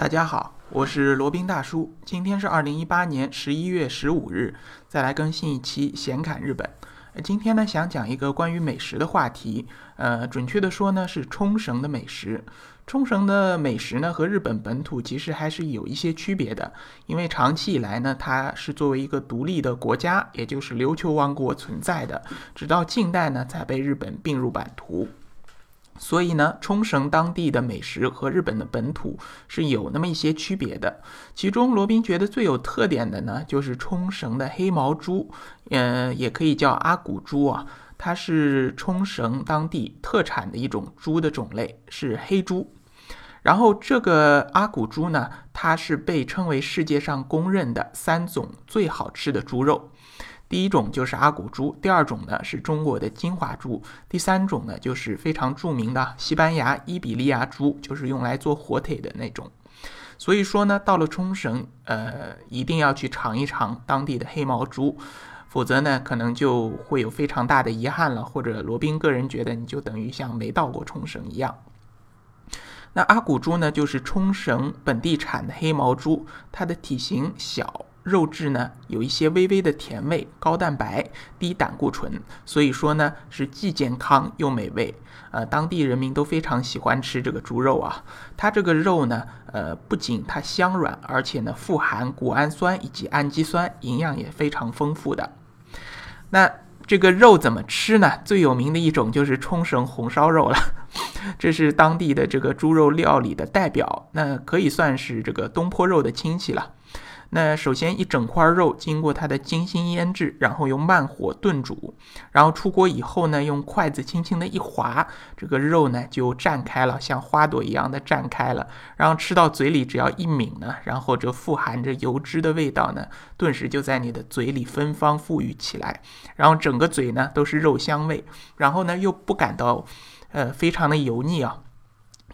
大家好，我是罗宾大叔。今天是二零一八年十一月十五日，再来更新一期闲侃日本。今天呢，想讲一个关于美食的话题。呃，准确的说呢，是冲绳的美食。冲绳的美食呢，和日本本土其实还是有一些区别的。因为长期以来呢，它是作为一个独立的国家，也就是琉球王国存在的，直到近代呢，才被日本并入版图。所以呢，冲绳当地的美食和日本的本土是有那么一些区别的。其中，罗宾觉得最有特点的呢，就是冲绳的黑毛猪，嗯，也可以叫阿古猪啊。它是冲绳当地特产的一种猪的种类，是黑猪。然后，这个阿古猪呢，它是被称为世界上公认的三种最好吃的猪肉。第一种就是阿古猪，第二种呢是中国的金华猪，第三种呢就是非常著名的西班牙伊比利亚猪，就是用来做火腿的那种。所以说呢，到了冲绳，呃，一定要去尝一尝当地的黑毛猪，否则呢，可能就会有非常大的遗憾了。或者罗宾个人觉得，你就等于像没到过冲绳一样。那阿古猪呢，就是冲绳本地产的黑毛猪，它的体型小。肉质呢有一些微微的甜味，高蛋白，低胆固醇，所以说呢是既健康又美味。呃，当地人民都非常喜欢吃这个猪肉啊。它这个肉呢，呃，不仅它香软，而且呢富含谷氨酸以及氨基酸，营养也非常丰富的。那这个肉怎么吃呢？最有名的一种就是冲绳红烧肉了，这是当地的这个猪肉料理的代表，那可以算是这个东坡肉的亲戚了。那首先一整块肉经过它的精心腌制，然后用慢火炖煮，然后出锅以后呢，用筷子轻轻的一划，这个肉呢就绽开了，像花朵一样的绽开了。然后吃到嘴里，只要一抿呢，然后这富含着油脂的味道呢，顿时就在你的嘴里芬芳馥郁起来。然后整个嘴呢都是肉香味，然后呢又不感到，呃，非常的油腻啊，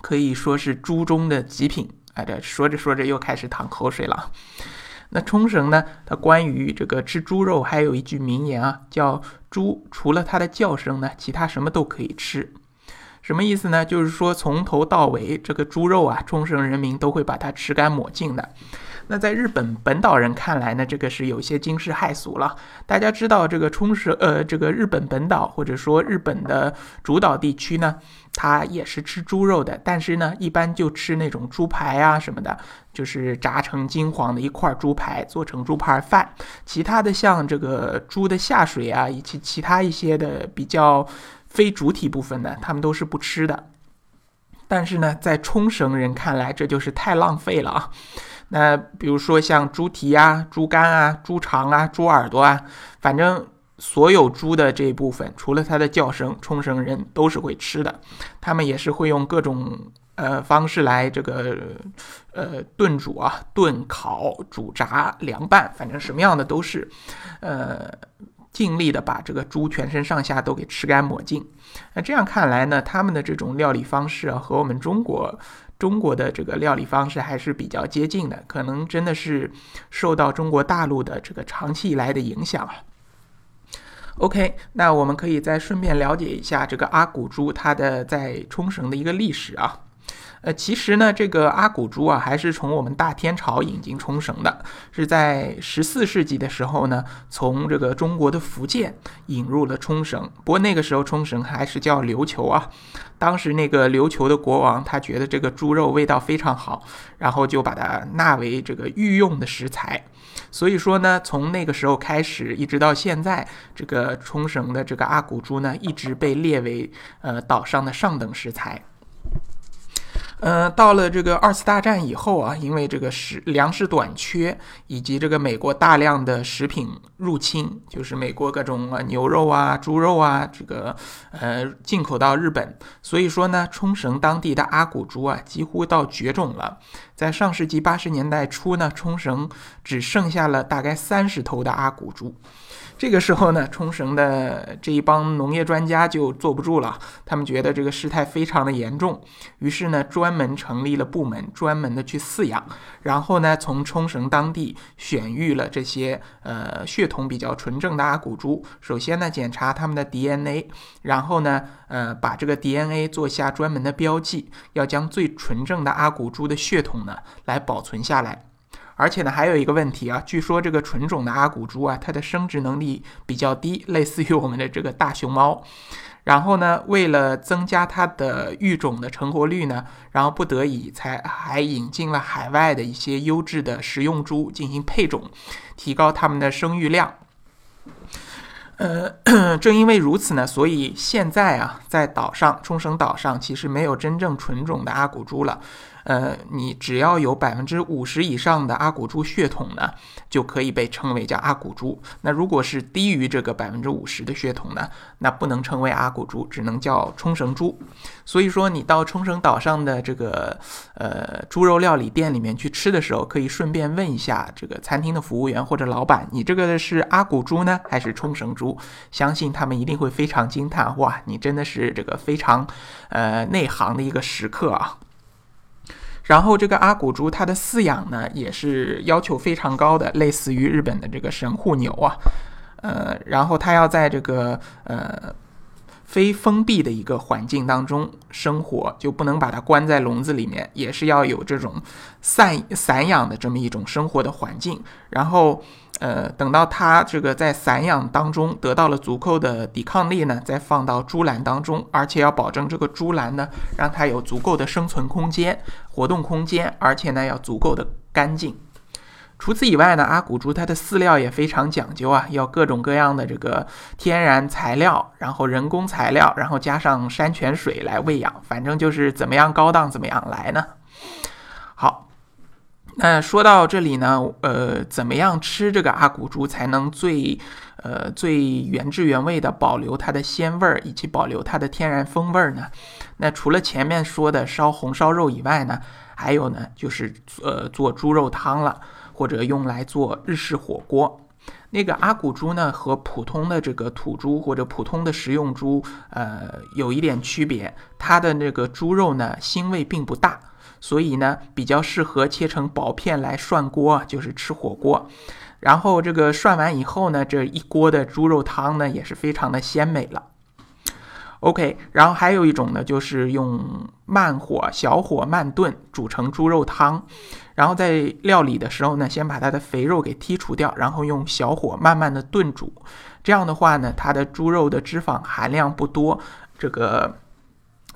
可以说是猪中的极品。哎，这说着说着又开始淌口水了。那冲绳呢？它关于这个吃猪肉还有一句名言啊，叫“猪除了它的叫声呢，其他什么都可以吃”。什么意思呢？就是说从头到尾这个猪肉啊，冲绳人民都会把它吃干抹净的。那在日本本岛人看来呢，这个是有些惊世骇俗了。大家知道这个冲绳，呃，这个日本本岛或者说日本的主岛地区呢，它也是吃猪肉的，但是呢，一般就吃那种猪排啊什么的，就是炸成金黄的一块猪排，做成猪排饭。其他的像这个猪的下水啊，以及其他一些的比较非主体部分呢，他们都是不吃的。但是呢，在冲绳人看来，这就是太浪费了啊。那比如说像猪蹄啊、猪肝啊、猪肠啊、猪耳朵啊，反正所有猪的这一部分，除了它的叫声，冲绳人都是会吃的。他们也是会用各种呃方式来这个呃炖煮啊、炖烤、煮炸、凉拌，反正什么样的都是，呃，尽力的把这个猪全身上下都给吃干抹净。那这样看来呢，他们的这种料理方式啊，和我们中国。中国的这个料理方式还是比较接近的，可能真的是受到中国大陆的这个长期以来的影响啊 OK，那我们可以再顺便了解一下这个阿古猪它的在冲绳的一个历史啊。呃，其实呢，这个阿古猪啊，还是从我们大天朝引进冲绳的，是在十四世纪的时候呢，从这个中国的福建引入了冲绳。不过那个时候冲绳还是叫琉球啊。当时那个琉球的国王他觉得这个猪肉味道非常好，然后就把它纳为这个御用的食材。所以说呢，从那个时候开始，一直到现在，这个冲绳的这个阿古猪呢，一直被列为呃岛上的上等食材。嗯，到了这个二次大战以后啊，因为这个食粮食短缺，以及这个美国大量的食品入侵，就是美国各种啊牛肉啊、猪肉啊，这个呃进口到日本，所以说呢，冲绳当地的阿古猪啊几乎到绝种了。在上世纪八十年代初呢，冲绳只剩下了大概三十头的阿古猪。这个时候呢，冲绳的这一帮农业专家就坐不住了，他们觉得这个事态非常的严重，于是呢，专门成立了部门，专门的去饲养，然后呢，从冲绳当地选育了这些呃血统比较纯正的阿古猪。首先呢，检查他们的 DNA，然后呢，呃，把这个 DNA 做下专门的标记，要将最纯正的阿古猪的血统呢来保存下来。而且呢，还有一个问题啊，据说这个纯种的阿古猪啊，它的生殖能力比较低，类似于我们的这个大熊猫。然后呢，为了增加它的育种的成活率呢，然后不得已才还引进了海外的一些优质的食用猪进行配种，提高它们的生育量。呃，正因为如此呢，所以现在啊，在岛上冲绳岛上其实没有真正纯种的阿古猪了。呃，你只要有百分之五十以上的阿古猪血统呢，就可以被称为叫阿古猪。那如果是低于这个百分之五十的血统呢，那不能称为阿古猪，只能叫冲绳猪。所以说，你到冲绳岛上的这个呃猪肉料理店里面去吃的时候，可以顺便问一下这个餐厅的服务员或者老板，你这个是阿古猪呢，还是冲绳猪？相信他们一定会非常惊叹，哇，你真的是这个非常呃内行的一个食客啊！然后这个阿古猪，它的饲养呢也是要求非常高的，类似于日本的这个神户牛啊，呃，然后它要在这个呃非封闭的一个环境当中生活，就不能把它关在笼子里面，也是要有这种散散养的这么一种生活的环境，然后。呃，等到它这个在散养当中得到了足够的抵抗力呢，再放到猪栏当中，而且要保证这个猪栏呢，让它有足够的生存空间、活动空间，而且呢要足够的干净。除此以外呢，阿古猪它的饲料也非常讲究啊，要各种各样的这个天然材料，然后人工材料，然后加上山泉水来喂养，反正就是怎么样高档怎么样来呢。好。那说到这里呢，呃，怎么样吃这个阿古猪才能最，呃，最原汁原味的保留它的鲜味儿，以及保留它的天然风味儿呢？那除了前面说的烧红烧肉以外呢，还有呢，就是呃做猪肉汤了，或者用来做日式火锅。那个阿古猪呢，和普通的这个土猪或者普通的食用猪，呃，有一点区别，它的那个猪肉呢，腥味并不大。所以呢，比较适合切成薄片来涮锅，就是吃火锅。然后这个涮完以后呢，这一锅的猪肉汤呢，也是非常的鲜美了。OK，然后还有一种呢，就是用慢火、小火慢炖煮成猪肉汤。然后在料理的时候呢，先把它的肥肉给剔除掉，然后用小火慢慢的炖煮。这样的话呢，它的猪肉的脂肪含量不多，这个。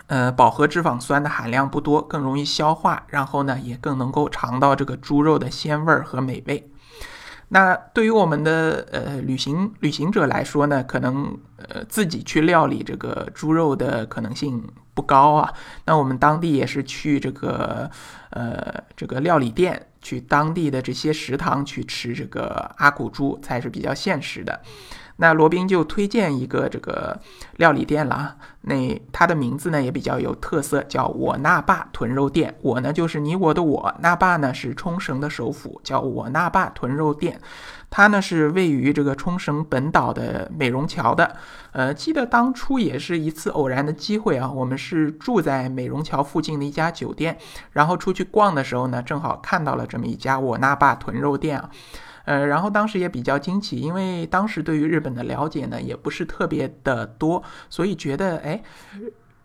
呃，饱和脂肪酸的含量不多，更容易消化，然后呢，也更能够尝到这个猪肉的鲜味儿和美味。那对于我们的呃旅行旅行者来说呢，可能呃自己去料理这个猪肉的可能性不高啊。那我们当地也是去这个呃这个料理店，去当地的这些食堂去吃这个阿古猪才是比较现实的。那罗宾就推荐一个这个料理店了啊，那它的名字呢也比较有特色，叫我那霸豚肉店。我呢就是你我的我，那霸呢是冲绳的首府，叫我那霸豚肉店。它呢是位于这个冲绳本岛的美容桥的。呃，记得当初也是一次偶然的机会啊，我们是住在美容桥附近的一家酒店，然后出去逛的时候呢，正好看到了这么一家我那霸豚肉店啊。呃，然后当时也比较惊奇，因为当时对于日本的了解呢，也不是特别的多，所以觉得，哎，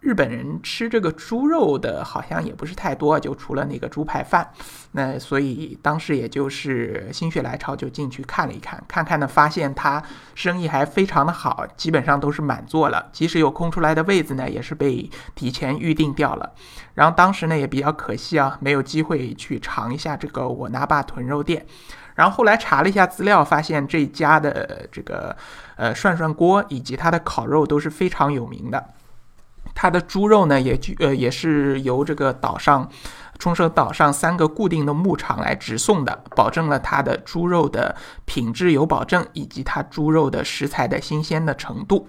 日本人吃这个猪肉的好像也不是太多，就除了那个猪排饭。那所以当时也就是心血来潮就进去看了一看，看看呢，发现他生意还非常的好，基本上都是满座了，即使有空出来的位子呢，也是被提前预定掉了。然后当时呢也比较可惜啊，没有机会去尝一下这个我拿把豚肉店。然后后来查了一下资料，发现这家的这个呃涮涮锅以及它的烤肉都是非常有名的。它的猪肉呢，也具呃也是由这个岛上冲绳岛上三个固定的牧场来直送的，保证了它的猪肉的品质有保证，以及它猪肉的食材的新鲜的程度。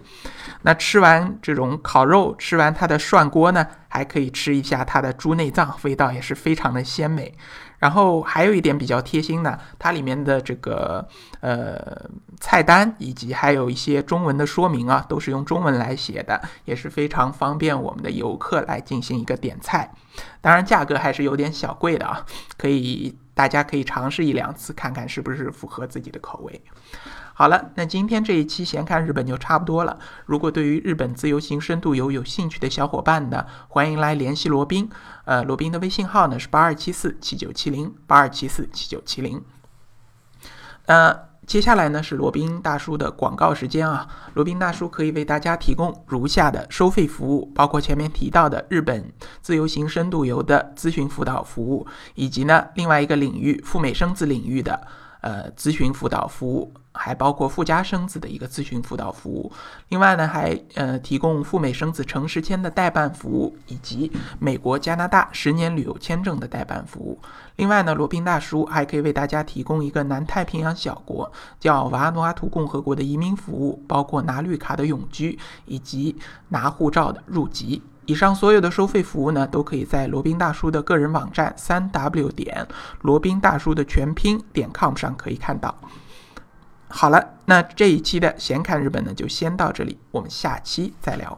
那吃完这种烤肉，吃完它的涮锅呢，还可以吃一下它的猪内脏，味道也是非常的鲜美。然后还有一点比较贴心呢，它里面的这个呃菜单以及还有一些中文的说明啊，都是用中文来写的，也是非常方便我们的游客来进行一个点菜。当然价格还是有点小贵的啊，可以大家可以尝试一两次，看看是不是符合自己的口味。好了，那今天这一期闲看日本就差不多了。如果对于日本自由行深度游有兴趣的小伙伴呢，欢迎来联系罗宾。呃，罗宾的微信号呢是八二七四七九七零八二七四七九七零。呃，接下来呢是罗宾大叔的广告时间啊。罗宾大叔可以为大家提供如下的收费服务，包括前面提到的日本自由行深度游的咨询辅导服务，以及呢另外一个领域赴美生子领域的呃咨询辅导服务。还包括附加生子的一个咨询辅导服务，另外呢，还呃提供赴美生子城市签的代办服务，以及美国、加拿大十年旅游签证的代办服务。另外呢，罗宾大叔还可以为大家提供一个南太平洋小国叫瓦努阿图共和国的移民服务，包括拿绿卡的永居以及拿护照的入籍。以上所有的收费服务呢，都可以在罗宾大叔的个人网站三 w 点罗宾大叔的全拼点 com 上可以看到。好了，那这一期的闲侃日本呢，就先到这里，我们下期再聊。